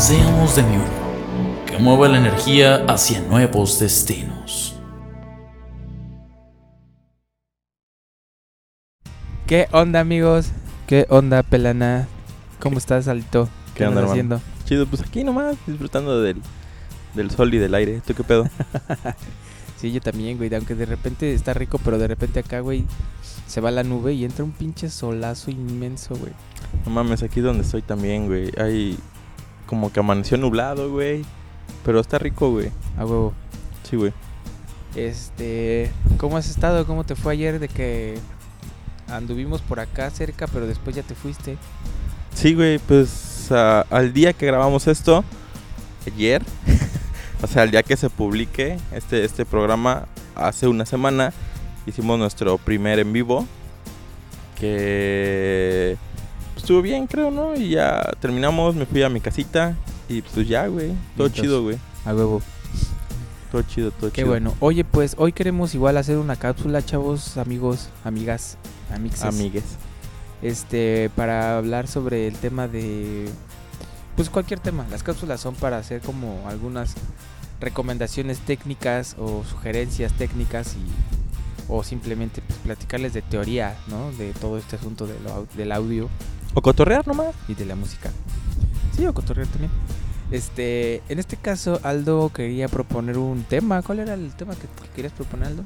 Seamos de mi uno, que mueva la energía hacia nuevos destinos. ¿Qué onda, amigos? ¿Qué onda, pelana? ¿Cómo estás, Alto? ¿Qué onda, andas hermano? haciendo? Chido, pues aquí nomás, disfrutando del, del sol y del aire. ¿Tú qué pedo? Sí, yo también, güey. Aunque de repente está rico, pero de repente acá, güey, se va la nube y entra un pinche solazo inmenso, güey. No mames, aquí donde estoy también, güey. Hay como que amaneció nublado, güey. Pero está rico, güey. A huevo. Sí, güey. Este, ¿cómo has estado? ¿Cómo te fue ayer de que anduvimos por acá cerca, pero después ya te fuiste? Sí, güey, pues a- al día que grabamos esto, ayer, o sea, al día que se publique este, este programa, hace una semana, hicimos nuestro primer en vivo. Que estuvo bien, creo, ¿no? Y ya terminamos, me fui a mi casita. Y pues ya, güey. Todo chido, güey. A huevo. Todo chido, todo Qué chido. bueno. Oye, pues hoy queremos igual hacer una cápsula, chavos, amigos, amigas, amixes. Amigues. este para hablar sobre el tema de pues cualquier tema las cápsulas son para hacer como algunas recomendaciones técnicas o sugerencias técnicas y o simplemente pues, platicarles de teoría no de todo este asunto de lo del audio O cotorrear nomás. y de la música. Sí o cotorrear también. Este en este caso Aldo quería proponer un tema. Cuál era el tema que, que querías proponer Aldo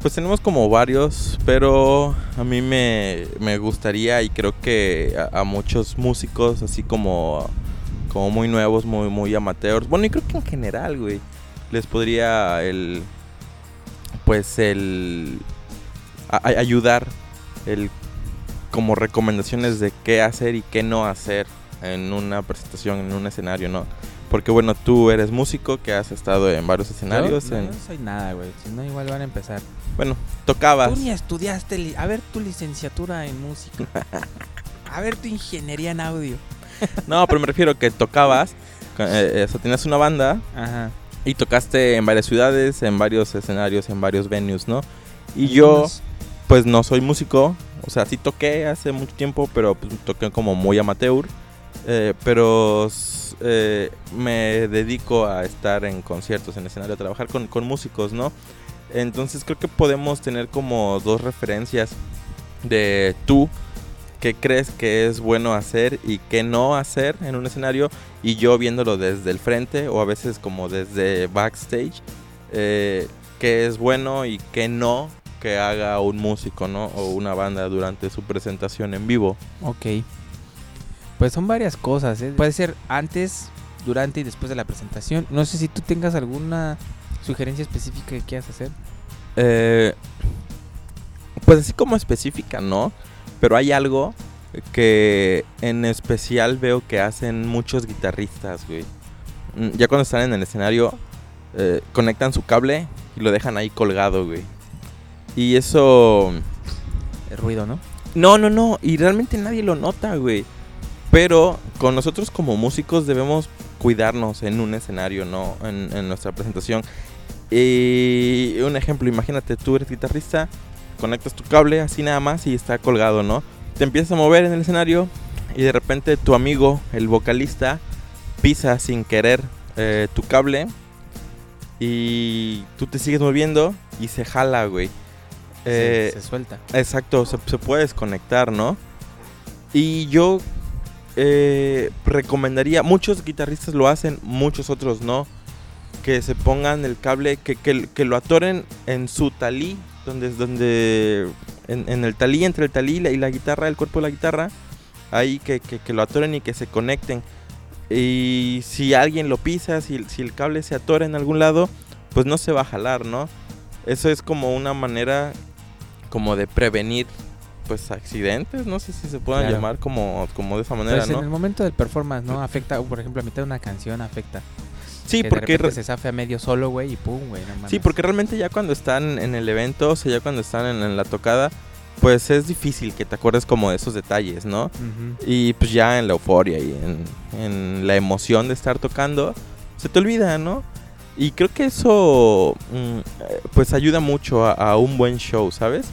Pues tenemos como varios, pero a mí me, me gustaría y creo que a, a muchos músicos, así como, como muy nuevos, muy, muy amateurs, bueno, y creo que en general, güey, les podría el, pues el, a- ayudar, el, como recomendaciones de qué hacer y qué no hacer en una presentación, en un escenario, ¿no? Porque bueno, tú eres músico que has estado en varios escenarios, no, en- no soy nada güey si no igual van a empezar bueno, tocabas. Tú ni estudiaste, li- a ver tu licenciatura en música. A ver tu ingeniería en audio. No, pero me refiero que tocabas, eh, eh, o sea, tenías una banda Ajá. y tocaste en varias ciudades, en varios escenarios, en varios venues, ¿no? Y yo, pues no soy músico, o sea, sí toqué hace mucho tiempo, pero pues, toqué como muy amateur, eh, pero eh, me dedico a estar en conciertos, en escenario, a trabajar con, con músicos, ¿no? Entonces creo que podemos tener como dos referencias de tú, qué crees que es bueno hacer y qué no hacer en un escenario y yo viéndolo desde el frente o a veces como desde backstage, eh, qué es bueno y qué no que haga un músico, ¿no? O una banda durante su presentación en vivo. Ok. Pues son varias cosas, ¿eh? Puede ser antes, durante y después de la presentación. No sé si tú tengas alguna sugerencia específica que quieras hacer. Eh, pues así como específica, ¿no? Pero hay algo que en especial veo que hacen muchos guitarristas, güey. Mm, Ya cuando están en el escenario, eh, conectan su cable y lo dejan ahí colgado, güey. Y eso... El ruido, ¿no? No, no, no. Y realmente nadie lo nota, güey. Pero con nosotros como músicos debemos cuidarnos en un escenario, ¿no? En, en nuestra presentación. Y un ejemplo, imagínate, tú eres guitarrista, conectas tu cable así nada más y está colgado, ¿no? Te empiezas a mover en el escenario y de repente tu amigo, el vocalista, pisa sin querer eh, tu cable y tú te sigues moviendo y se jala, güey. Se- Eh, se, suelta. Exacto, se, se puede desconectar, ¿no? Y yo eh, recomendaría, muchos guitarristas lo hacen, muchos otros no, que se pongan el cable, que, que- que lo atoren en su talí, donde, donde en, en el talí, entre el talí y la, y la guitarra, el cuerpo de la guitarra, ahí que, que- que lo atoren y que se conecten. Y si alguien lo pisa, si, si el cable se atora en algún lado, pues no se va a jalar, ¿no? Eso es como una manera como de prevenir pues accidentes, no sé si se puedan Claro. llamar como, como de esa manera, Pues en el ¿no? momento del performance, ¿no? Afecta, por ejemplo, a mitad de una canción afecta. Sí, que porque de se zafe a medio solo, güey, y pum, güey, no sí, porque realmente ya cuando están en el evento, o sea, ya cuando están en, en la tocada, pues es difícil que te acuerdes como de esos detalles, ¿no? Y pues ya en la euforia y en, en la emoción de estar tocando, se te olvida, ¿no? Y creo que eso mm, eh, pues ayuda mucho a, a un buen show, ¿sabes?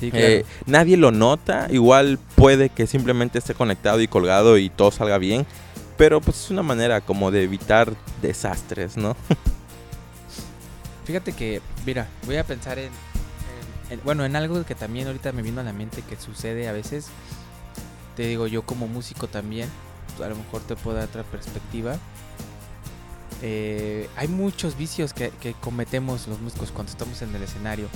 Sí, claro. Eh, nadie lo nota, igual puede que simplemente esté conectado y colgado y todo salga bien, pero pues es una manera como de evitar desastres, ¿no? Fíjate que, mira, voy a pensar en, en- en- bueno, en algo que también ahorita me vino a la mente que sucede a veces. Te digo, yo como músico también, a lo mejor te puedo dar otra perspectiva. Eh, hay muchos vicios que, que cometemos los músicos cuando estamos en el escenario.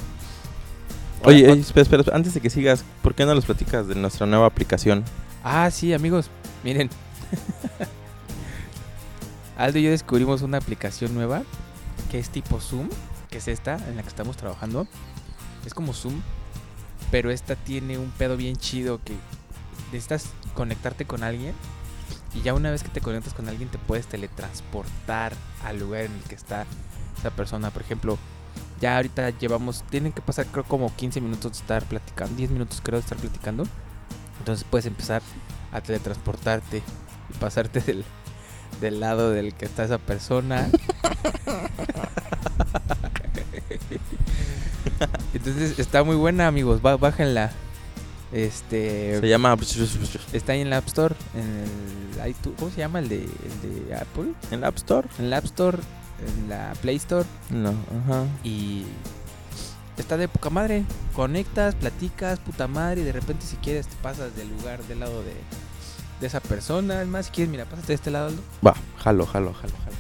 Oye, espera, espera, espera, antes de que sigas, ¿por qué no nos platicas de nuestra nueva aplicación? Ah, sí, amigos, miren. Aldo y yo descubrimos una aplicación nueva que es tipo Zoom, que es esta en la que estamos trabajando. Es como Zoom, pero esta tiene un pedo bien chido que necesitas conectarte con alguien y ya una vez que te conectas con alguien te puedes teletransportar al lugar en el que está esa persona. Por ejemplo, ya ahorita llevamos, tienen que pasar creo como 15 minutos de estar platicando, 10 minutos creo de estar platicando. Entonces puedes empezar a teletransportarte y pasarte del, del lado del que está esa persona. Entonces está muy buena, amigos. Bájenla. Este Se llama... está ahí en la App Store, en el ¿cómo se llama el de, el de Apple? ¿En la App Store? En la App Store, en la Play Store No, ajá. y está de poca madre. Conectas, platicas, puta madre, y de repente si quieres te pasas del lugar del lado de, de esa persona. Es más, si quieres, mira, pásate de este lado. Va, jalo, jalo, jalo, jalo.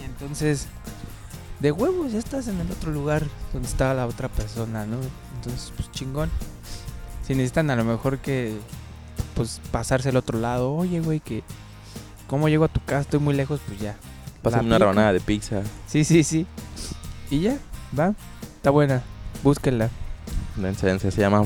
Y entonces, de huevos, ya estás en el otro lugar donde estaba la otra persona, ¿no? Entonces, pues chingón. Si necesitan a lo mejor que, pues pasarse al otro lado, oye, güey, que, ¿cómo llego a tu casa? Estoy muy lejos, pues ya. Pásame una rebanada de pizza. Sí, sí, sí. Y ya, va. Está buena. Búsquenla. Dense, dense, se llama...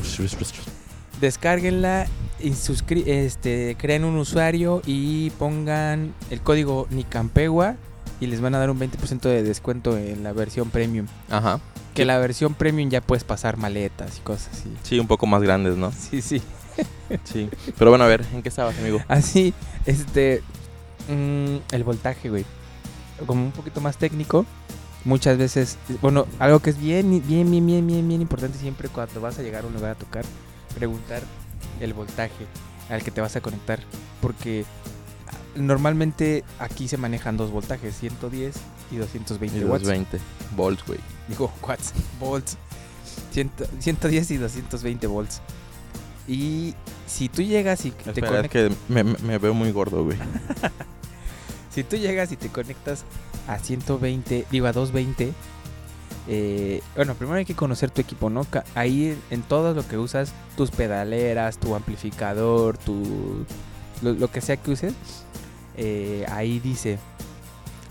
Descárguenla y suscri este, creen un usuario y pongan el código Nicampegua y les van a dar un 20% de descuento en la versión premium. Ajá. Que la versión premium ya puedes pasar maletas y cosas así. Sí, un poco más grandes, ¿no? Sí, sí. Sí. Pero bueno, a ver, ¿en qué estabas, amigo? Así, este. mm, el voltaje, güey. Como un poquito más técnico. Muchas veces, bueno, algo que es bien, bien, bien, bien, bien, bien importante siempre cuando vas a llegar a un lugar a tocar, preguntar el voltaje al que te vas a conectar. Porque normalmente aquí se manejan dos voltajes, 110 y 220 Y watts. 220 volts, güey. Digo, watts, volts. 100 110 y 220 volts. Y si tú llegas y te Espera, es conectas... que me, me- me veo muy gordo, güey. Si tú llegas y te conectas a 120, digo a 220, eh, bueno, primero hay que conocer tu equipo, ¿no? Ahí en, todo lo que usas, tus pedaleras, tu amplificador, tu lo, que sea que uses, eh, ahí dice,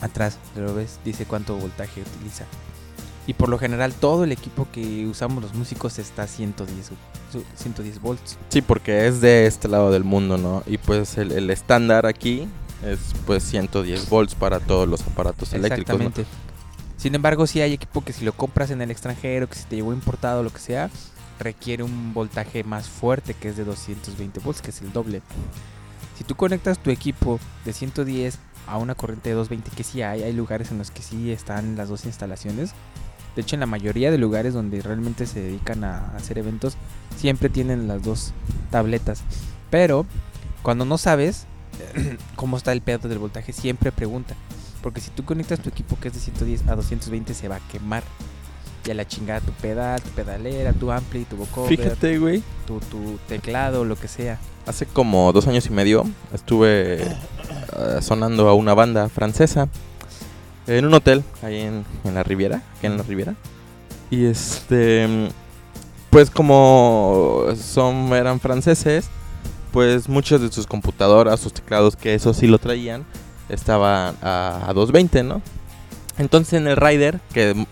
atrás, ¿lo ves? Dice cuánto voltaje utiliza. Y por lo general todo el equipo que usamos los músicos está a 110, su- 110 volts. Sí, porque es de este lado del mundo, ¿no? Y pues el, el estándar aquí es pues 110 volts para todos los aparatos eléctricos. Exactamente. Sin embargo, si hay equipo que si lo compras en el extranjero, que si te llevó importado, lo que sea, requiere un voltaje más fuerte que es de 220 volts, que es el doble. Si tú conectas tu equipo de 110 a una corriente de 220, que sí hay, hay lugares en los que sí están las dos instalaciones. De hecho, en la mayoría de lugares donde realmente se dedican a hacer eventos, siempre tienen las dos tabletas. Pero cuando no sabes cómo está el pedo del voltaje, siempre pregunta. Porque si tú conectas tu equipo que es de 110 a 220 se va a quemar. Y a la chingada tu pedal, tu pedalera, tu ampli, tu vocoder, Fíjate, güey. tu, tu teclado, lo que sea. Hace como dos años y medio estuve eh, sonando a una banda francesa en un hotel ahí en, en la Riviera, aquí en la Riviera. Y este, pues como son eran franceses, pues muchas de sus computadoras, sus teclados, que eso sí lo traían, estaban a, a 220, ¿no? Entonces en el rider, que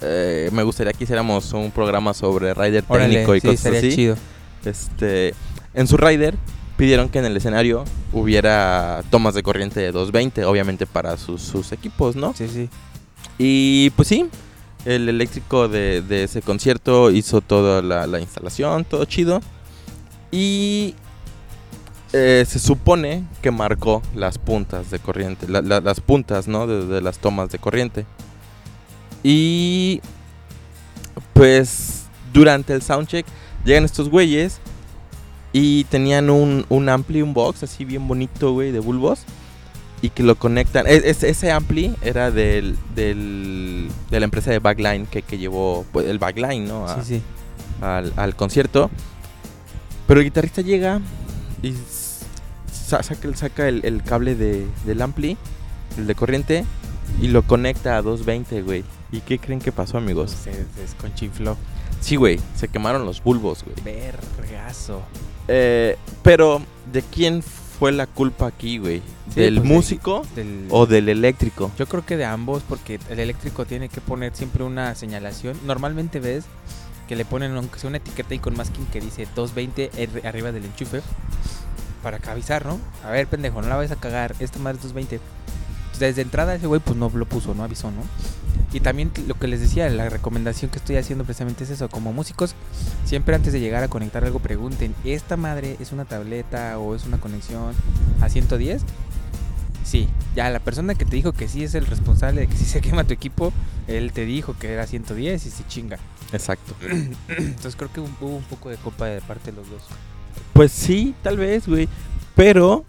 eh, me gustaría que hiciéramos un programa sobre rider técnico y sí, cosas así. chido. este, en su rider pidieron que en el escenario hubiera tomas de corriente de 220, obviamente para sus, sus equipos, ¿no? Sí, sí. Y pues sí, el eléctrico de, de ese concierto hizo toda la, la instalación, todo chido. Y eh, se supone que marcó las puntas de corriente, la- la- las puntas, ¿no? De, de las tomas de corriente. Y pues durante el soundcheck llegan estos güeyes y tenían un, un ampli, un box así bien bonito, güey, de bulbos. Y que lo conectan. e- ese- ese ampli era del, del- de la empresa de backline que, que llevó pues, el backline, ¿no? A- Sí, sí. al, al concierto. Pero el guitarrista llega y saca, el- saca el, el cable de, del ampli, el de corriente, y lo conecta a 220, güey. ¿Y qué creen que pasó, amigos? Se desconchinfló. Sí, güey, se quemaron los bulbos, güey. Vergazo. Eh, pero, ¿de quién fue la culpa aquí, güey? Sí, ¿Del pues, de- músico Del... o del eléctrico? Yo creo que de ambos, porque el eléctrico tiene que poner siempre una señalación. Normalmente ves que le ponen aunque sea una etiqueta ahí con masking que dice 220 R- arriba del enchufe para avisar, ¿no? A ver, pendejo, no la vayas a cagar, esta madre es 220. Entonces, desde entrada ese güey pues no lo puso, no avisó, ¿no? Y también lo que les decía, la recomendación que estoy haciendo precisamente es eso, como músicos, siempre antes de llegar a conectar algo pregunten, ¿esta madre es una tableta o es una conexión a 110? Sí, ya la persona que te dijo que sí es el responsable de que si se quema tu equipo, él te dijo que era 110 y se chinga. Exacto. Entonces creo que hubo un poco de culpa de parte de los dos. Pues sí, tal vez, güey. Pero,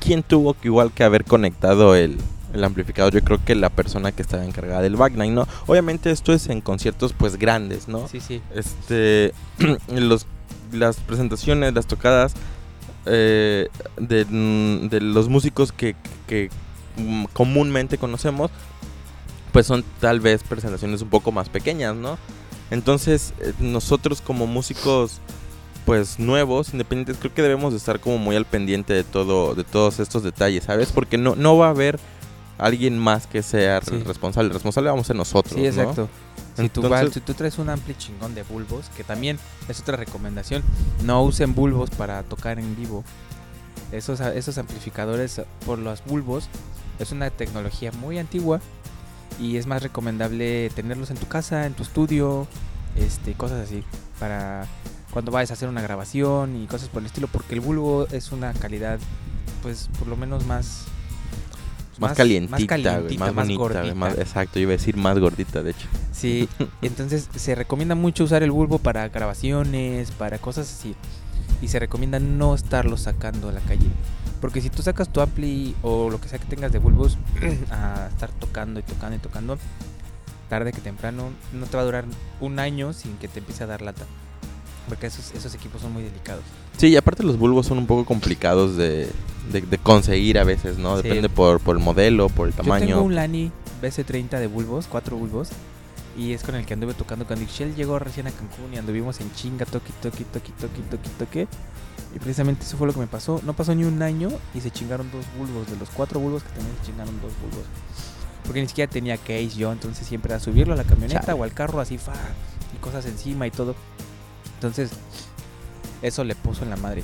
¿quién tuvo que igual que haber conectado el, el amplificador? Yo creo que la persona que estaba encargada del backline, ¿no? Obviamente esto es en conciertos pues grandes, ¿no? Sí, sí. Este, los, las presentaciones, las tocadas eh, de, mm, de los músicos que, que mm, comúnmente conocemos, pues son tal vez presentaciones un poco más pequeñas, ¿no? Entonces, eh, nosotros como músicos pues nuevos, independientes, creo que debemos de estar como muy al pendiente de todo, de todos estos detalles, ¿sabes? Porque no, no va a haber alguien más que sea Sí. responsable. El responsable vamos a ser nosotros. Sí, ¿no? exacto. Si, tú vas- si tú traes un ampli chingón de bulbos, que también es otra recomendación, no usen bulbos para tocar en vivo. Esos, esos amplificadores por los bulbos es una tecnología muy antigua y es más recomendable tenerlos en tu casa, en tu estudio, este, cosas así, para cuando vayas a hacer una grabación y cosas por el estilo, porque el bulbo es una calidad, pues por lo menos más Más, calientita, güey, calientita, más, bonita, güey, gordita. más- exacto, yo iba a decir más gordita, de hecho. Sí, entonces se recomienda mucho usar el bulbo para grabaciones, para cosas así. Y se recomienda no estarlo sacando a la calle. Porque si tú sacas tu ampli o lo que sea que tengas de bulbos a estar tocando y tocando y tocando, tarde que temprano no te va a durar un año sin que te empiece a dar lata. Porque esos, esos equipos son muy delicados. Sí, y aparte los bulbos son un poco complicados de, de, de conseguir a veces, ¿no? Sí. Depende por, por el modelo, por el Yo tengo tamaño. un Lani BC30 de bulbos, cuatro bulbos. Y es con el que anduve tocando cuando Ixchel llegó recién a Cancún y anduvimos en chinga, toqui, toqui, toqui, toqui, toqui, toque. Y precisamente eso fue lo que me pasó. No pasó ni un año y se chingaron dos bulbos. De los cuatro bulbos que también se chingaron dos bulbos. Porque ni siquiera tenía case yo, entonces siempre era subirlo a la camioneta Chale. o al carro así, fa, y cosas encima y todo. Entonces, eso le puso en la madre.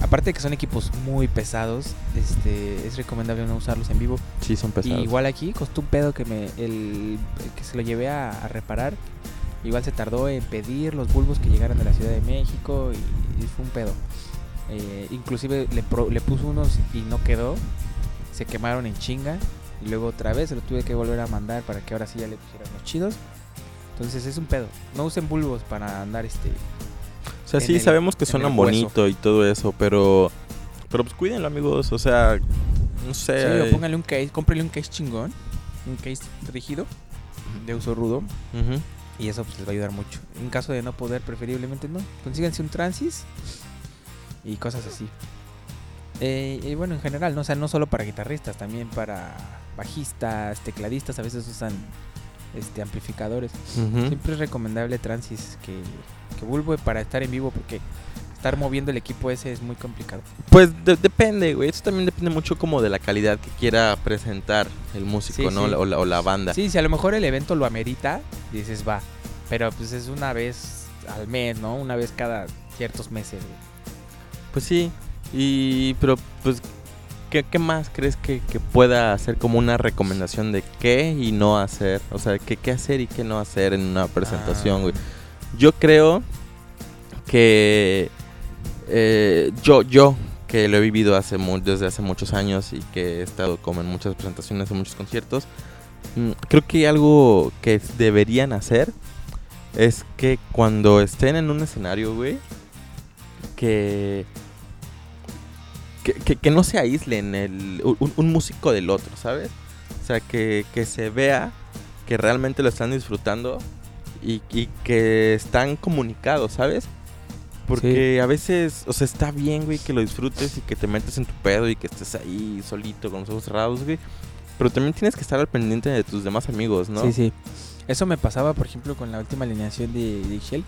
Aparte de que son equipos muy pesados, este, es recomendable no usarlos en vivo. Sí, son Y pesados. igual aquí costó un pedo que me el, el que se lo llevé a, a reparar. Igual se tardó en pedir los bulbos que llegaran de la Ciudad de México y, y fue un pedo. Eh, inclusive le, pro- le puso unos y no quedó. Se quemaron en chinga. Y luego otra vez se lo tuve que volver a mandar para que ahora sí ya le pusieran los chidos. Entonces es un pedo. No usen bulbos para andar este. o sea, sí el- sabemos que hueso. bonito y todo eso, pero... Pero pues cuídenlo, amigos. O sea, no sé. Sí, o póngale un case, cómprele un case chingón. Un case rígido. De uso rudo. Y eso pues les va a ayudar mucho. En caso de no poder, preferiblemente no. Consíganse un transis y cosas así. Eh, y bueno, en general, ¿no? O sea, no solo para guitarristas, también para bajistas, tecladistas, a veces usan este amplificadores. Siempre es recomendable transis que, que Bulbo para estar en vivo porque estar moviendo el equipo ese es muy complicado. Pues de- depende, güey. Esto también depende mucho como de la calidad que quiera presentar el músico, Sí, ¿no? sí. O, la, o la banda. Sí, si a lo mejor el evento lo amerita, dices va. Pero pues es una vez al mes, ¿no? Una vez cada ciertos meses, güey. Pues sí, y pero pues ¿qué, qué más crees que, que pueda hacer como una recomendación de qué y no hacer? O sea, ¿qué, qué hacer y qué no hacer en una presentación, güey. Yo creo que eh, yo, yo, que lo he vivido hace desde hace muchos años y que he estado como en muchas presentaciones, en muchos conciertos, mm, creo que algo que deberían hacer es que cuando estén en un escenario, güey, que, que, que- que no se aíslen el, un, un músico del otro, ¿sabes? O sea, que, que se vea que realmente lo están disfrutando y, y que están comunicados, ¿sabes? Porque a veces, o sea, está bien, güey, que lo disfrutes y que te metas en tu pedo y que estés ahí solito con los ojos cerrados, güey. Pero también tienes que estar al pendiente de tus demás amigos, ¿no? Sí, sí. Eso me pasaba, por ejemplo, con la última alineación de, de Shell.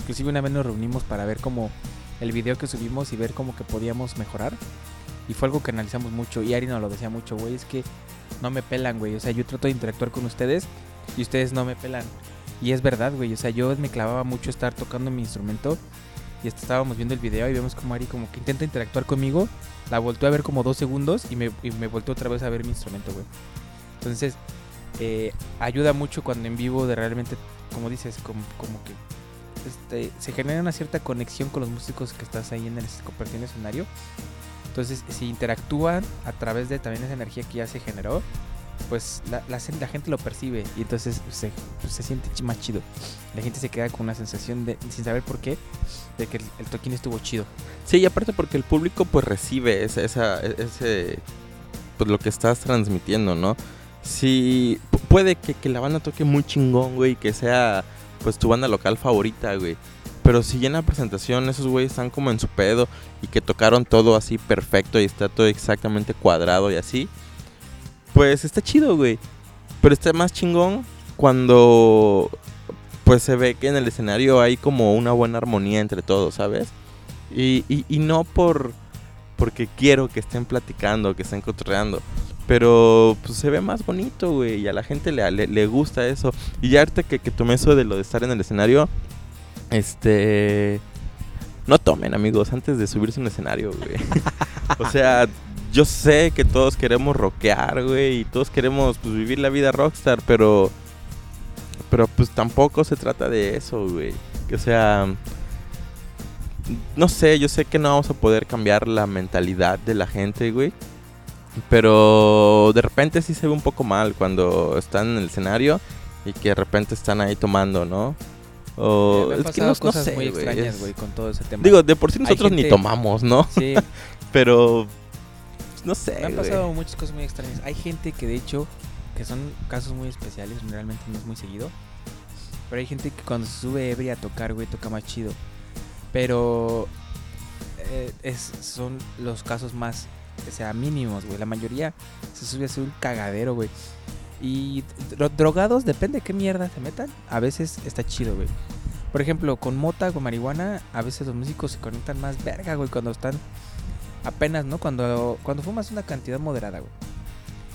Inclusive una vez nos reunimos para ver como el video que subimos y ver cómo que podíamos mejorar. Y fue algo que analizamos mucho. Y Ari nos lo decía mucho, güey, es que no me pelan, güey. O sea, yo trato de interactuar con ustedes y ustedes no me pelan. Y es verdad, güey. O sea, yo me clavaba mucho estar tocando mi instrumento. Y estábamos viendo el video y vemos como Ari como que intenta interactuar conmigo. La volteó a ver como dos segundos y me, y me volteó otra vez a ver mi instrumento, güey. Entonces, eh, ayuda mucho cuando en vivo de realmente, como dices, como que este, se genera una cierta conexión con los músicos que estás ahí en el escenario. Entonces, si interactúan a través de también esa energía que ya se generó, pues la, gente lo percibe y entonces se, se siente más chido. La gente se queda con una sensación de, sin saber por qué, de que el, el toquín estuvo chido. Sí, y aparte porque el público pues recibe esa, ese, pues lo que estás transmitiendo, ¿no? Si pu- puede que, que la banda toque muy chingón, güey, que sea pues tu banda local favorita, güey. Pero si en la presentación esos güeyes están como en su pedo y que tocaron todo así perfecto y está todo exactamente cuadrado y así, pues está chido, güey. Pero está más chingón cuando pues se ve que en el escenario hay como una buena armonía entre todos, ¿sabes? Y, y, y no por porque quiero que estén platicando, que estén cotorreando. Pero pues se ve más bonito, güey. Y a la gente le, le, le gusta eso. Y ya ahorita que, que tomé eso de lo de estar en el escenario, este... No tomen, amigos, antes de subirse a un escenario, güey. o sea, yo sé que todos queremos rockear, güey. Y todos queremos pues, vivir la vida rockstar, pero... Pero pues tampoco se trata de eso, güey. O sea no sé, yo sé que no vamos a poder cambiar la mentalidad de la gente, güey. Pero de repente sí se ve un poco mal cuando están en el escenario y que de repente están ahí tomando, ¿no? O Me han es que no, no cosas sé, muy extrañas, es- güey, con todo ese tema. Digo, de por sí nosotros ni tomamos, ¿no? sí, Pero no sé, me han pasado muchas cosas muy extrañas. Hay gente que de hecho, que son casos muy especiales, realmente no es muy seguido. Pero hay gente que cuando se sube ebria a tocar, güey, toca más chido. Pero eh, es, son los casos más, o sea, mínimos, güey. La mayoría se sube a hacer un cagadero, güey. Y dro- drogados, depende de qué mierda se metan. A veces está chido, güey. Por ejemplo, con mota o marihuana, a veces los músicos se conectan más verga, güey, cuando están apenas, ¿no? Cuando, cuando fumas una cantidad moderada, güey.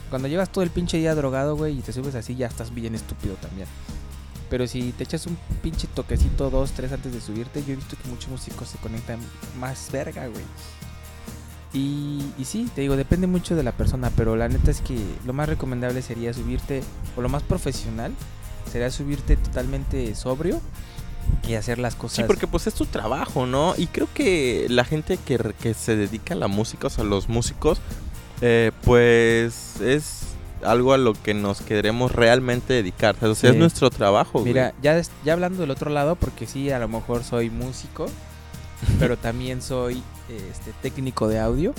Cuando llevas todo el pinche día drogado, güey, y te subes así, ya estás bien estúpido también. Pero si te echas un pinche toquecito, dos, tres antes de subirte, yo he visto que muchos músicos se conectan más verga, güey. Y, y sí, te digo, depende mucho de la persona, pero la neta es que lo más recomendable sería subirte, o lo más profesional, sería subirte totalmente sobrio y hacer las cosas. Sí, porque pues es tu trabajo, ¿no? Y creo que la gente que, que se dedica a la música, o sea, los músicos, eh, pues es algo a lo que nos queremos realmente dedicar. O sea, Sí. es nuestro trabajo, güey. Mira, ya, ya hablando del otro lado, porque sí, a lo mejor soy músico, pero también soy este, técnico de audio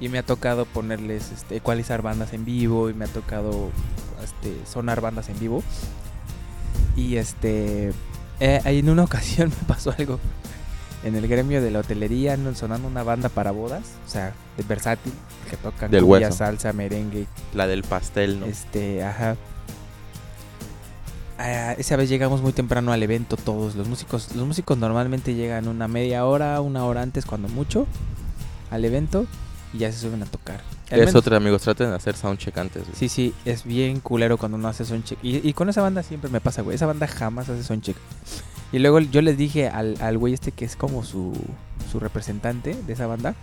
y me ha tocado ponerles, este, ecualizar bandas en vivo y me ha tocado este, sonar bandas en vivo. Y este, eh, en una ocasión me pasó algo en el gremio de la hotelería, sonando una banda para bodas, o sea, de versátil, que tocan Del cumbia, salsa, merengue, La del pastel, ¿no? este, ajá. Esa vez llegamos muy temprano al evento todos los músicos. Los músicos normalmente llegan una media hora, una hora antes cuando mucho al evento y ya se suben a tocar. Al Es menos- otra, amigos, traten de hacer soundcheck antes, güey. Sí, sí, es bien culero cuando no hace soundcheck. Y, y con esa banda siempre me pasa, güey. Esa banda jamás hace soundcheck. Y luego yo les dije al, al güey este que es como su, su representante de esa banda.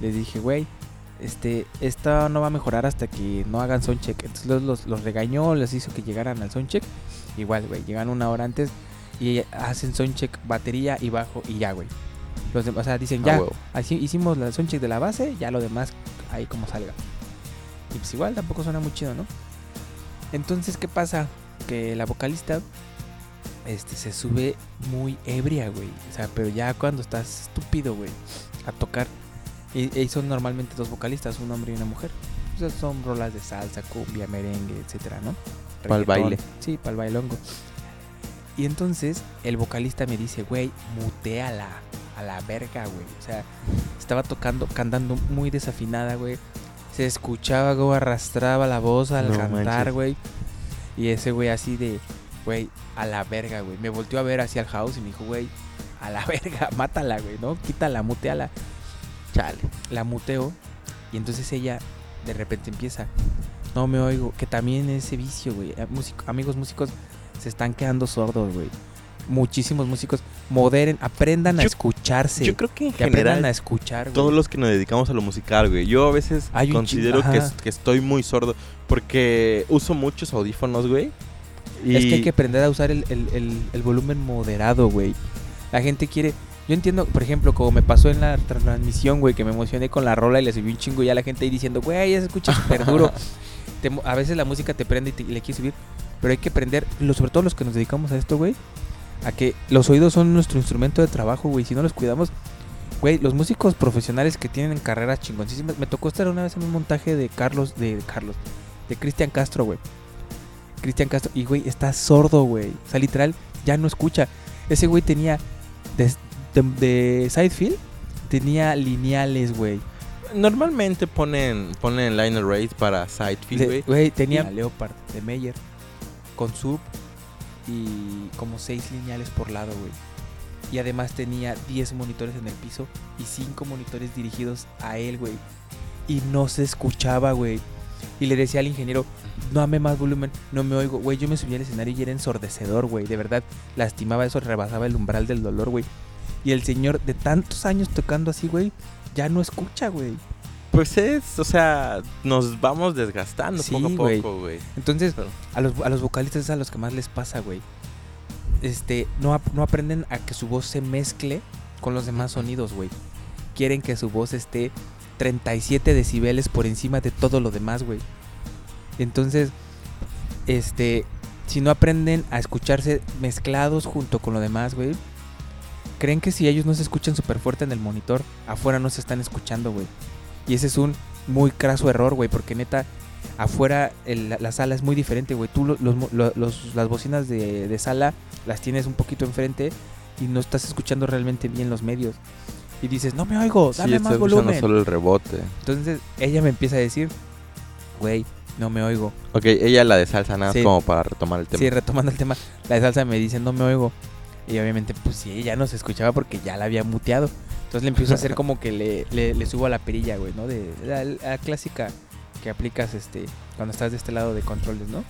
Les dije, güey, este, esta no va a mejorar hasta que no hagan soundcheck. Entonces los, los, los regañó, les hizo que llegaran al soundcheck. Igual, güey, llegan una hora antes y hacen soundcheck batería y bajo y ya, güey. Los demás, o sea, dicen, Ah, ya, así hicimos la soundcheck de la base, ya lo demás ahí como salga. Y pues igual tampoco suena muy chido, ¿no? Entonces, ¿qué pasa? Que la vocalista este, se sube muy ebria, güey. O sea, pero ya cuando estás estúpido, güey, a tocar. Y, y son normalmente dos vocalistas, un hombre y una mujer. O sea, son rolas de salsa, cumbia, merengue, etcétera, ¿no? Pa'l Reggaetón. baile. Sí, para el bailongo. Y entonces el vocalista me dice, güey, muteala a la verga, güey. O sea, estaba tocando, cantando muy desafinada, güey. Se escuchaba como arrastraba la voz al No cantar, manches. güey. Y ese güey así de, güey, a la verga, güey. Me volteó a ver hacia el house y me dijo, güey, a la verga, mátala, güey, ¿no? Quítala, muteala. Chale. La muteo y entonces ella de repente empieza, no me oigo, que también ese vicio, güey. Músico- amigos músicos se están quedando sordos, güey. Muchísimos músicos moderen, aprendan a escucharse. Yo creo que en que aprendan a general escuchar, güey. todos los que nos dedicamos a lo musical, güey. Yo a veces Hay considero que, estoy muy sordo porque uso muchos audífonos, güey. Y Es que hay que aprender a usar el, el- el- el volumen moderado, güey. La gente quiere. Yo entiendo, por ejemplo, como me pasó en la transmisión, güey, que me emocioné con la rola y le subí un chingo y a la gente ahí diciendo, güey, ya se escucha súper duro. Te a veces la música te prende y, te- y le quieres subir. Pero hay que aprender, lo- sobre todo los que nos dedicamos a esto, güey, a que los oídos son nuestro instrumento de trabajo, güey. Si no los cuidamos, güey, los músicos profesionales que tienen carreras chingoncísimas. Me tocó estar una vez en un montaje de Carlos, de Carlos, de Cristian Castro, güey. Cristian Castro, y güey, está sordo, güey. O sea, literal, ya no escucha. Ese güey tenía de, de Sidefield, tenía lineales, güey. normalmente ponen, ponen liner rates para Sidefield, De- güey. Güey, tenía Leopard de Meyer con sub y como seis lineales por lado, güey. Y además tenía 10 monitores en el piso y 5 monitores dirigidos a él, güey. Y no se escuchaba, güey. Y le decía al ingeniero, no ame más volumen, no me oigo. Güey, yo me subí al escenario y era ensordecedor, güey. De verdad, lastimaba eso, rebasaba el umbral del dolor, güey. Y el señor de tantos años tocando así, güey, ya no escucha, güey. Pues es, o sea, nos vamos desgastando Sí, poco a güey. poco, güey. Entonces, Pero- a los, a los vocalistas es a los que más les pasa, güey. Este, no, no aprenden a que su voz se mezcle con los demás sonidos, güey. Quieren que su voz esté 37 decibeles por encima de todo lo demás, güey. Entonces, este, si no aprenden a escucharse mezclados junto con lo demás, güey, creen que si ellos no se escuchan súper fuerte en el monitor, afuera no se están escuchando, güey. Y ese es un muy craso error, güey, porque neta, afuera el- la, la sala es muy diferente, güey. Tú lo- los, mo- lo- los- las bocinas de, de sala las tienes un poquito enfrente y no estás escuchando realmente bien los medios. Y dices, no me oigo, Sí, dame estoy más escuchando volumen. solo el rebote. Entonces ella me empieza a decir, güey, no me oigo. Ok, ella la de salsa, nada más Sí. como para retomar el tema. Sí, retomando el tema, la de salsa me dice, no me oigo. Y obviamente, pues sí, ella no se escuchaba porque ya la había muteado. Entonces le empiezo a hacer como que le, le, le subo a la perilla, güey, ¿no? De la, la clásica que aplicas este cuando estás de este lado de controles, ¿no?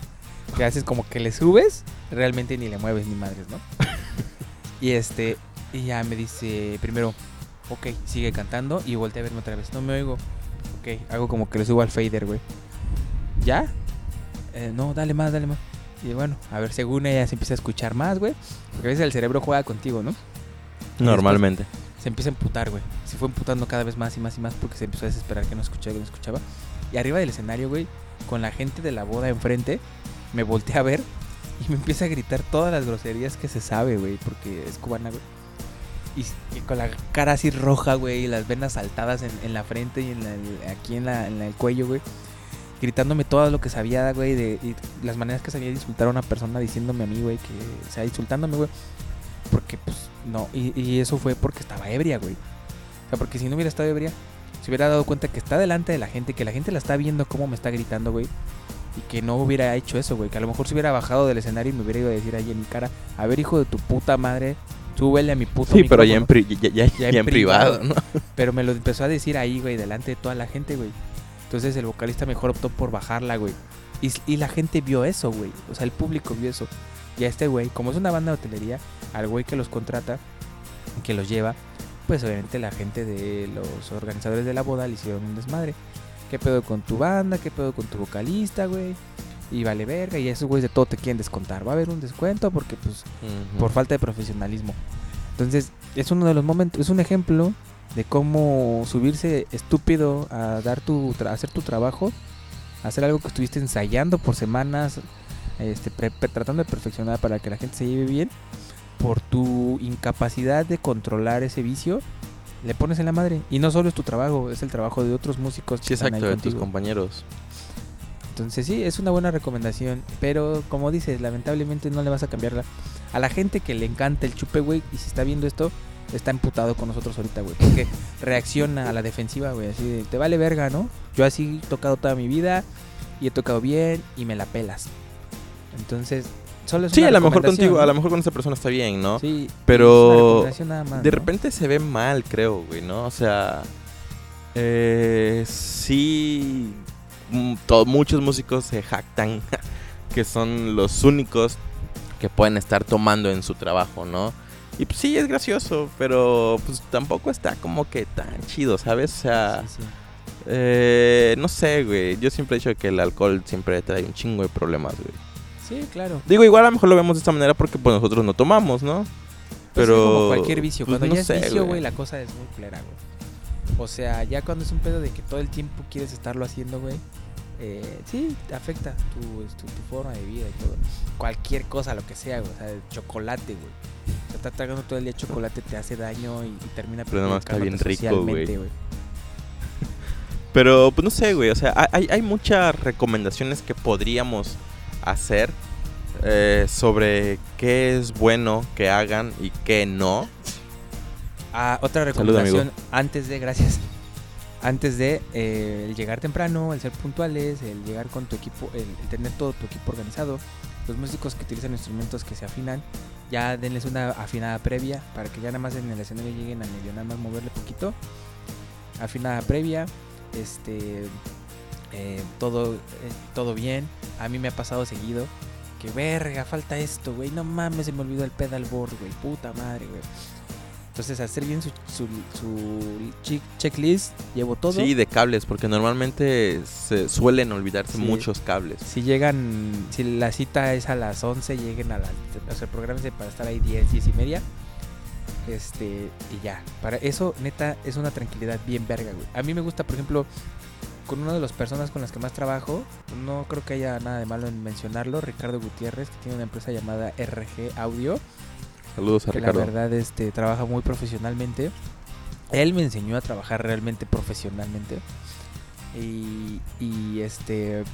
Que haces como que le subes, realmente ni le mueves ni madres, ¿no? y este, y ya me dice primero, ok, sigue cantando y voltea a verme otra vez, no me oigo. Ok, hago como que le subo al fader, güey. ¿Ya? "Eh, no, dale más, dale más. Y bueno, a ver, según ella se empieza a escuchar más, güey. Porque a veces el cerebro juega contigo, ¿no? Normalmente. Se empieza a emputar, güey. Se fue emputando cada vez más y más y más porque se empezó a desesperar que no escuchaba, que no escuchaba. Y arriba del escenario, güey, con la gente de la boda enfrente, me volteé a ver y me empieza a gritar todas las groserías que se sabe, güey, porque es cubana, güey. Y, y con la cara así roja, güey, y las venas saltadas en, en la frente y en la- aquí en, la, en el cuello, güey. Gritándome todo lo que sabía, güey, de y las maneras que sabía de insultar a una persona diciéndome a mí, güey, que, o sea, insultándome, güey. Porque, pues, no, y, y eso fue porque estaba ebria, güey. O sea, porque si no hubiera estado ebria, se hubiera dado cuenta que está delante de la gente, que la gente la está viendo cómo me está gritando, güey. Y que no hubiera hecho eso, güey. Que a lo mejor se hubiera bajado del escenario y me hubiera ido a decir ahí en mi cara, a ver, hijo de tu puta madre, súbele a mi puto Sí, pero ya en, micrófono". pri- ya, ya- ya en privado, ¿no? Pero me lo empezó a decir ahí, güey, delante de toda la gente, güey. Entonces el vocalista mejor optó por bajarla, güey. Y, y la gente vio eso, güey. O sea, el público vio eso. Y a este güey, como es una banda de hotelería, al güey que los contrata, que los lleva, pues obviamente la gente de los organizadores de la boda le hicieron un desmadre. ¿Qué pedo con tu banda? ¿Qué pedo con tu vocalista, güey? Y vale verga, y esos güeyes de todo te quieren descontar. Va a haber un descuento porque, pues, por falta de profesionalismo. Entonces, es uno de los momentos, es un ejemplo de cómo subirse estúpido a dar tu a hacer tu trabajo, hacer algo que estuviste ensayando por semanas, este, pre- tratando de perfeccionar para que la gente se lleve bien, por tu incapacidad de controlar ese vicio, le pones en la madre. Y no solo es tu trabajo, es el trabajo de otros músicos Sí, que están ahí exacto, de tus compañeros. Entonces sí, es una buena recomendación. Pero como dices, lamentablemente no le vas a cambiarla. A la gente que le encanta el chupe, güey, y si está viendo esto, está emputado con nosotros ahorita, güey. Porque reacciona a la defensiva, güey. Así de, te vale verga, ¿no? Yo así he tocado toda mi vida y he tocado bien y me la pelas. Entonces, solo es Sí, una a lo mejor contigo, a lo mejor con esa persona está bien, ¿no? Sí, Pero es una recomendación nada más, De ¿no? repente se ve mal, creo, güey, ¿no? O sea, eh, sí, mm, muchos músicos se jactan que son los únicos que pueden estar tomando en su trabajo, ¿no? Y pues sí, es gracioso, pero pues tampoco está como que tan chido, ¿sabes? O sea, Sí, sí. eh, no sé, güey. Yo siempre he dicho que el alcohol siempre trae un chingo de problemas, güey. Sí, claro. Digo, igual a lo mejor lo vemos de esta manera porque pues nosotros no tomamos, ¿no? Pues Pero sí, como cualquier vicio. pues, Cuando no ya es sé, vicio, güey. la cosa es muy culera, güey. O sea, ya cuando es un pedo de que todo el tiempo quieres estarlo haciendo, güey. Eh, sí, afecta tu, tu, tu forma de vida y todo. Cualquier cosa, lo que sea, güey. O sea, el chocolate, güey. O sea, estar tragando todo el día chocolate te hace daño y, y termina Pero nada más está bien rico, güey. Pero, pues no sé, güey. O sea, hay, hay muchas recomendaciones que podríamos hacer eh, sobre qué es bueno que hagan y qué no. Ah, otra Salud, recomendación antes de, gracias. Antes de eh, el llegar temprano, el ser puntuales, el llegar con tu equipo, el, el tener todo tu equipo organizado. Los músicos que utilizan instrumentos que se afinan, ya denles una afinada previa para que ya nada más en el escenario lleguen a medio nada más moverle poquito. Afinada previa, este, eh, todo, eh, todo bien. A mí me ha pasado seguido que verga, falta esto, güey. No mames, se me olvidó el pedalboard, güey. Puta madre, güey. Entonces, hacer bien su, su, su checklist, llevo todo. Sí, de cables, porque normalmente se suelen olvidarse Sí. muchos cables. Si llegan, si la cita es a las 11, lleguen a las. O sea, programense para estar ahí 10, 10 y media. Este, y ya. Para eso, neta, es una tranquilidad bien verga, güey. A mí me gusta, por ejemplo, con una de las personas con las que más trabajo, no creo que haya nada de malo en mencionarlo, Ricardo Gutiérrez, que tiene una empresa llamada RG Audio. Saludos a que Ricardo. la verdad este trabaja muy profesionalmente. Él me enseñó a trabajar realmente profesionalmente. Y, y, este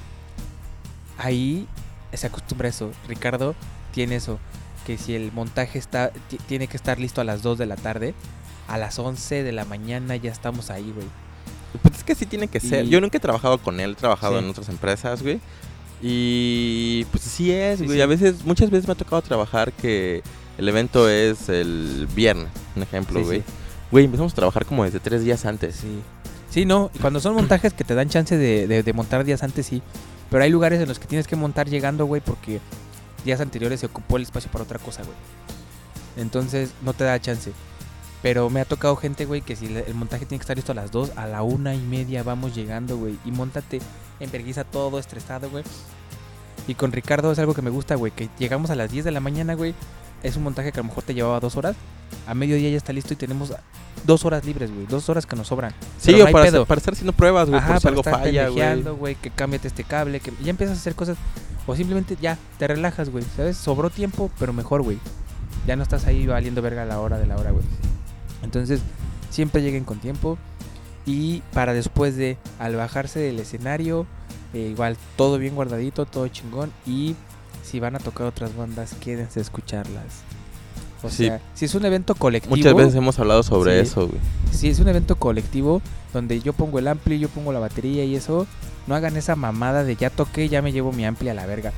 ahí se acostumbra a eso. Ricardo tiene eso, que si el montaje está ti- tiene que estar listo a las 2 de la tarde, a las 11 de la mañana ya estamos ahí, güey. Pues es que sí tiene que ser. Yo nunca he trabajado con él, he trabajado Sí. en otras empresas, güey. Y pues sí es, Sí, güey. sí. A veces, muchas veces me ha tocado trabajar que el evento es el viernes, un ejemplo, Sí, güey. sí. Güey, empezamos a trabajar como desde tres días antes. Sí. Sí, no, y cuando son montajes que te dan chance de, de- de montar días antes, sí. Pero hay lugares en los que tienes que montar llegando, güey, porque días anteriores se ocupó el espacio para otra cosa, güey. Entonces no te da chance. Pero me ha tocado gente, güey, que si el montaje tiene que estar listo a las 2, a la una y media vamos llegando, güey. Y montate en vergüenza todo estresado, güey. Y con Ricardo es algo que me gusta, güey, que llegamos a las 10 de la mañana, güey. Es un montaje que a lo mejor te llevaba dos horas. A mediodía ya está listo y tenemos dos horas libres, güey. Dos horas que nos sobran. Sí, Pero o para, para estar haciendo pruebas, güey, Ajá, por si algo falla, güey. que cámbiate este cable, que ya empiezas a hacer cosas o simplemente ya te relajas, güey, ¿sabes? Sobró tiempo, pero mejor, güey. Ya no estás ahí valiendo verga a la hora de la hora, güey. Entonces, siempre lleguen con tiempo y para después de al bajarse del escenario, eh, igual todo bien guardadito, todo chingón y si van a tocar otras bandas, quédense a escucharlas. O Sí. sea, si es un evento colectivo, Muchas veces hemos hablado sobre Sí. eso, güey. si es un evento colectivo donde yo pongo el ampli, yo pongo la batería y eso, no hagan esa mamada de ya toqué, ya me llevo mi ampli a la verga.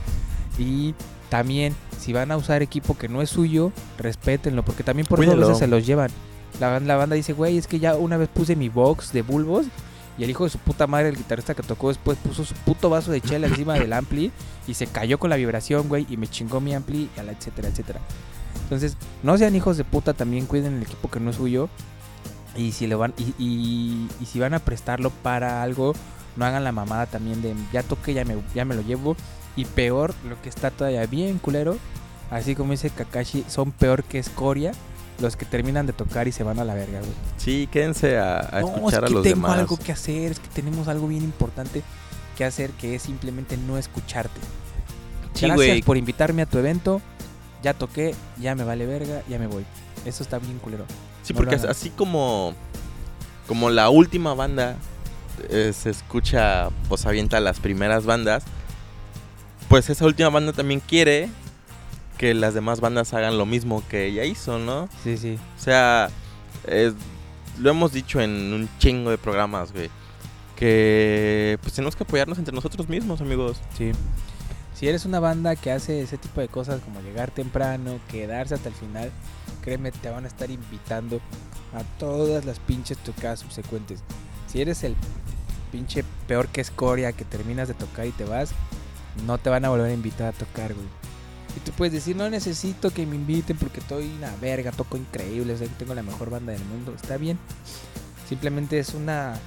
Y también, si van a usar equipo que no es suyo, respétenlo, porque también por Cuídenlo. veces se los llevan. La, la banda dice, güey, es que ya una vez puse mi box de bulbos y el hijo de su puta madre, el guitarrista que tocó después, puso su puto vaso de chela encima del ampli y se cayó con la vibración, güey, y me chingó mi ampli, y a la etcétera, etcétera. Entonces, no sean hijos de puta, también cuiden el equipo que no es suyo. Y si le van y, y- si van a prestarlo para algo, no hagan la mamada también de ya toqué, ya me, ya me lo llevo. Y peor, lo que está todavía bien culero, así como dice Kakashi, son peor que escoria los que terminan de tocar y se van a la verga, güey. Sí, quédense a, a no, escuchar es a que los tengo demás. algo que hacer, es que tenemos algo bien importante que hacer, que es simplemente no escucharte. Sí, Gracias por invitarme a tu evento. Ya toqué, ya me vale verga, ya me voy. Eso está bien culero. Sí, No porque así como, como la última banda eh, se escucha, pues avienta las primeras bandas, pues esa última banda también quiere que las demás bandas hagan lo mismo que ella hizo, ¿no? Sí, sí. O sea, lo hemos dicho en un chingo de programas, güey. Que pues tenemos que apoyarnos entre nosotros mismos, amigos. Sí. Si eres una banda que hace ese tipo de cosas como llegar temprano, quedarse hasta el final, créeme, te van a estar invitando a todas las pinches tocadas subsecuentes. Si eres el pinche peor que escoria que terminas de tocar y te vas, no te van a volver a invitar a tocar, güey. Y tú puedes decir, no necesito que me inviten porque estoy una verga, toco increíble, que tengo la mejor banda del mundo. Está bien. Simplemente es una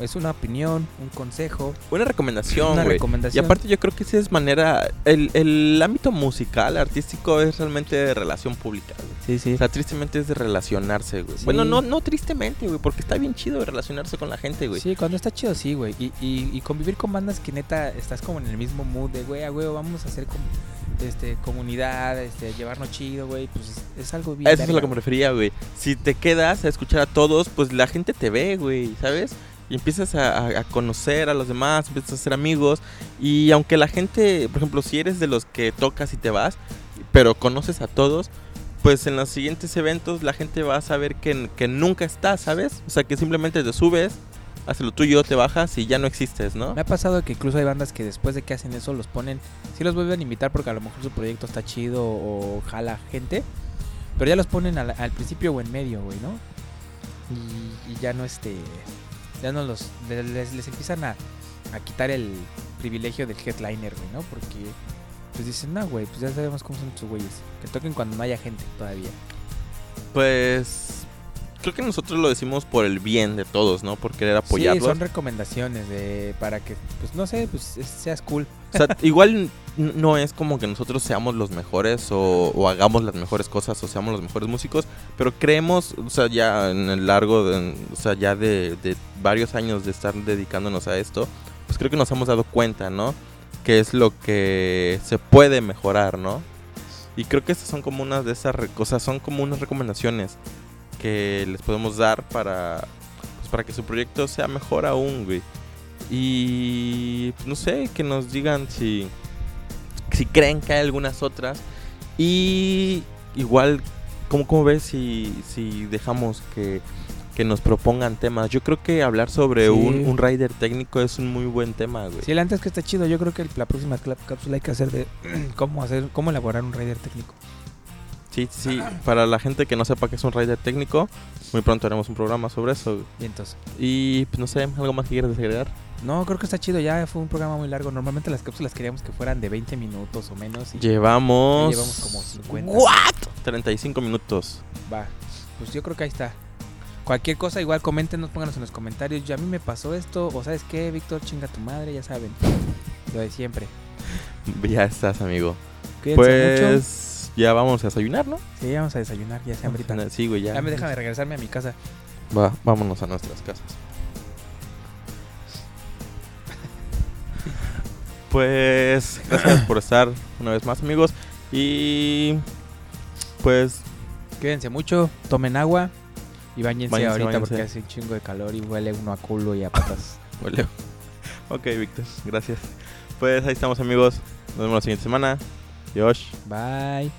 es una opinión, un consejo, Una recomendación, una güey. Y recomendación. aparte yo creo que esa es manera... El, el ámbito musical, artístico, es realmente de relación pública, güey. Sí, sí. O sea, tristemente es de relacionarse, güey. Sí. Bueno, no, no tristemente, güey, porque está bien chido relacionarse con la gente, güey. Sí, cuando está chido, sí, güey. Y, y, y convivir con bandas que neta estás como en el mismo mood de, güey, a güey, vamos a hacer como, este, comunidad, este, llevarnos chido, güey. Pues es, es algo bien. A eso es a lo que me refería, güey. Si te quedas a escuchar a todos, pues la gente te ve, güey, ¿sabes? Y empiezas a, a- a conocer a los demás, empiezas a ser amigos. Y aunque la gente, por ejemplo, si eres de los que tocas y te vas, pero conoces a todos, pues en los siguientes eventos la gente va a saber que, que nunca estás, ¿sabes? O sea, que simplemente te subes, haces lo tuyo, te bajas y ya no existes, ¿no? Me ha pasado que incluso hay bandas que después de que hacen eso los ponen, sí los vuelven a invitar porque a lo mejor su proyecto está chido o jala gente, pero ya los ponen al, al principio o en medio, güey, ¿no? Y, y ya no este, ya no los, les, les empiezan a, a quitar el privilegio del headliner, güey, ¿no? Porque pues dicen, no, güey, pues ya sabemos cómo son estos güeyes, que toquen cuando no haya gente todavía. Pues creo que nosotros lo decimos por el bien de todos, ¿no? Por querer Sí, apoyarlos. son recomendaciones de, para que, pues no sé, pues es- seas cool. O sea, igual no es como que nosotros seamos los mejores o, o hagamos las mejores cosas o seamos los mejores músicos, pero creemos, o sea, ya en el largo, de, o sea, ya de, de varios años de estar dedicándonos a esto, pues creo que nos hemos dado cuenta, ¿no? Que es lo que se puede mejorar, ¿no? Y creo que estas son como unas de esas cosas, son como unas recomendaciones que les podemos dar para, pues, para que su proyecto sea mejor aún, güey. Y pues, no sé, que nos digan si, si creen que hay algunas otras. Y igual, ¿cómo, cómo ves si, si dejamos que, que nos propongan temas? Yo creo que hablar sobre Sí. un, un rider técnico es un muy buen tema, güey. Sí, el antes que está chido. Yo creo que la próxima cápsula hay que hacer de cómo hacer, cómo elaborar un rider técnico. Sí, sí, para la gente que no sepa que es un rider técnico, muy pronto haremos un programa sobre eso. Y entonces, Y pues no sé, algo más que quieras agregar. no, creo que está chido. Ya fue un programa muy largo. Normalmente las cápsulas queríamos que fueran de 20 minutos o menos. Y Llevamos. llevamos como 50. ¿What? 35 minutos. Va, pues yo creo que ahí está. Cualquier cosa, igual coméntenos, pónganos en los comentarios. Ya a mí me pasó esto. O sabes qué, Víctor, chinga tu madre, ya saben. Lo de siempre. Ya estás, amigo. Cuídense mucho. Ya vamos a desayunar, ¿no? Sí, vamos a desayunar, ya se hambrita. Sí, güey, ya. Ya me deja de regresarme a mi casa. Va, vámonos a nuestras casas. Pues gracias por estar una vez más, amigos. Y pues Cuídense mucho, tomen agua y bañense, Báñense, ahorita porque hace un chingo de calor y huele uno a culo y a patas. huele. Ok, Víctor, gracias. Pues ahí estamos, amigos. Nos vemos la siguiente semana. Josh. Bye.